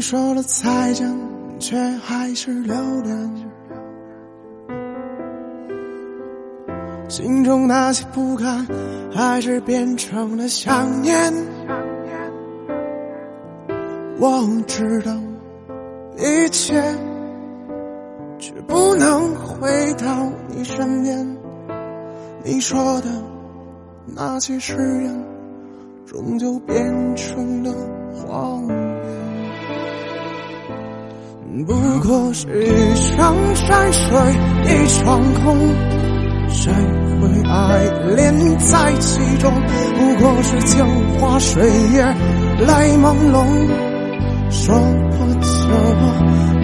说了再见，却还是留恋。心中那些不甘，还是变成了想念。我知道一切，却不能回到你身边。你说的那些誓言，终究变成了谎言。不过是一场山水，一场空。谁会爱恋在其中？不过是镜花水月，泪朦胧。说破就破，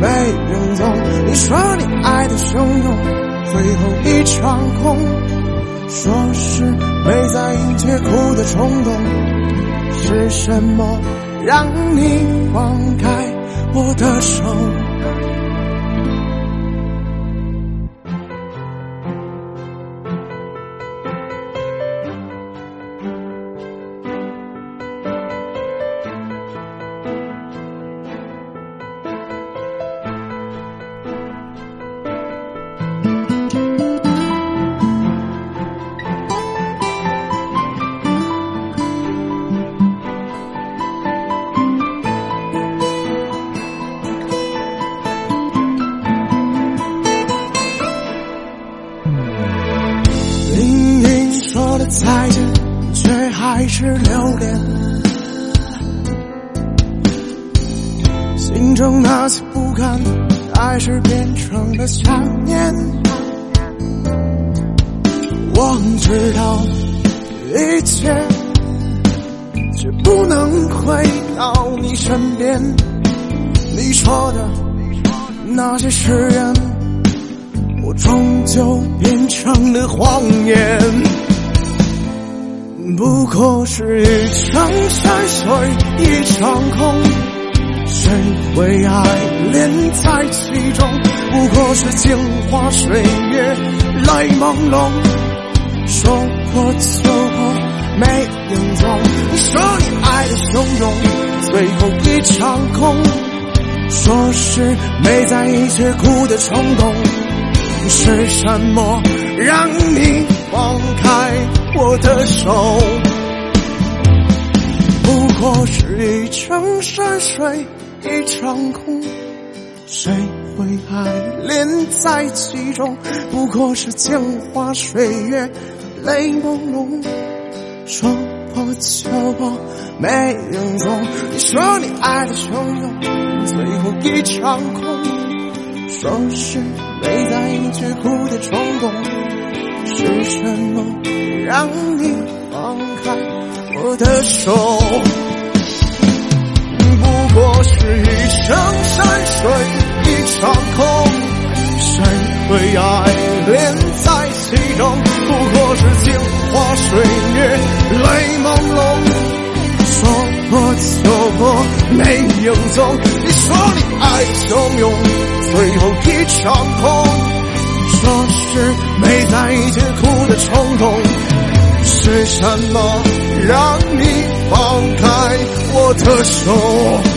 没影踪。你说你爱的汹涌，最后一场空。说是没在意却哭的冲动，是什么让你放开我的手？再见，却还是留恋。心中那些不甘，还是变成了想念。我知道一切，却不能回到你身边。你说的那些誓言，我终究变成了谎言。不过是一场山水一场空，谁会爱恋在其中？不过是镜花水月泪朦胧，说破就破没影踪。你说你爱的汹涌，最后一场空。说是没在意却哭的冲动，是什么让你放开？我的手，不过是一场山水一场空，谁会爱恋在其中？不过是镜花水月泪朦胧，说破就破没影踪。你说你爱的汹涌，最后一场空，说是没在意却哭的冲动，是什么？让你放开我的手，不过是一场山水一场空，谁会爱恋在其中？不过是镜花水月泪朦胧，说破就破没影踪。你说你爱汹涌，最后一场空，说是没在意却哭的冲动。是什么让你放开我的手？